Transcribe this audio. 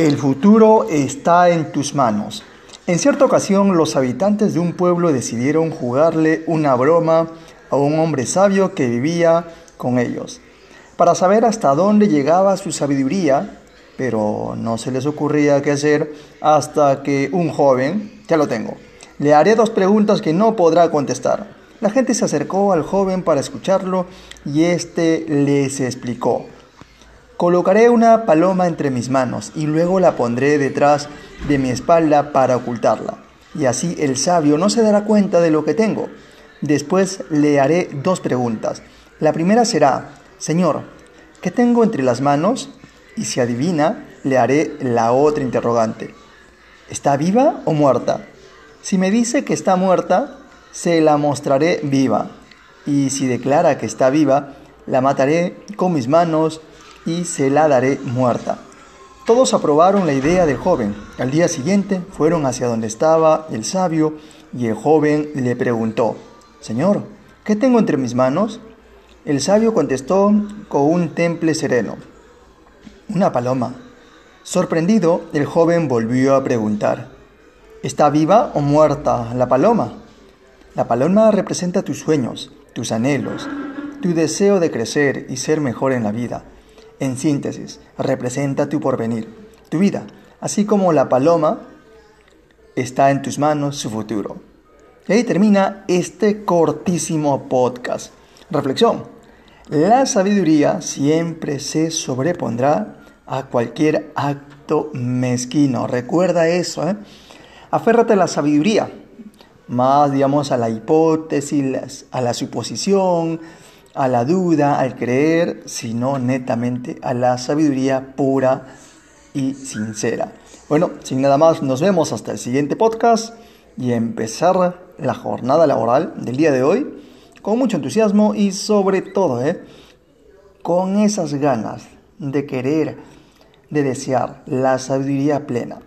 El futuro está en tus manos. En cierta ocasión, los habitantes de un pueblo decidieron jugarle una broma a un hombre sabio que vivía con ellos, para saber hasta dónde llegaba su sabiduría, pero no se les ocurría qué hacer hasta que un joven, ya lo tengo, le haré dos preguntas que no podrá contestar. La gente se acercó al joven para escucharlo y éste les explicó. Colocaré una paloma entre mis manos y luego la pondré detrás de mi espalda para ocultarla. Y así el sabio no se dará cuenta de lo que tengo. Después le haré dos preguntas. La primera será, Señor, ¿qué tengo entre las manos? Y si adivina, le haré la otra interrogante. ¿Está viva o muerta? Si me dice que está muerta, se la mostraré viva. Y si declara que está viva, la mataré con mis manos y se la daré muerta. Todos aprobaron la idea del joven. Al día siguiente fueron hacia donde estaba el sabio y el joven le preguntó, Señor, ¿qué tengo entre mis manos? El sabio contestó con un temple sereno, una paloma. Sorprendido, el joven volvió a preguntar, ¿está viva o muerta la paloma? La paloma representa tus sueños, tus anhelos, tu deseo de crecer y ser mejor en la vida. En síntesis, representa tu porvenir, tu vida, así como la paloma está en tus manos su futuro. Y ahí termina este cortísimo podcast. Reflexión. La sabiduría siempre se sobrepondrá a cualquier acto mezquino. Recuerda eso. ¿eh? Aférrate a la sabiduría, más digamos a la hipótesis, a la suposición, a la duda, al creer, sino netamente a la sabiduría pura y sincera. Bueno, sin nada más, nos vemos hasta el siguiente podcast y empezar la jornada laboral del día de hoy con mucho entusiasmo y sobre todo, ¿eh? con esas ganas de querer, de desear la sabiduría plena.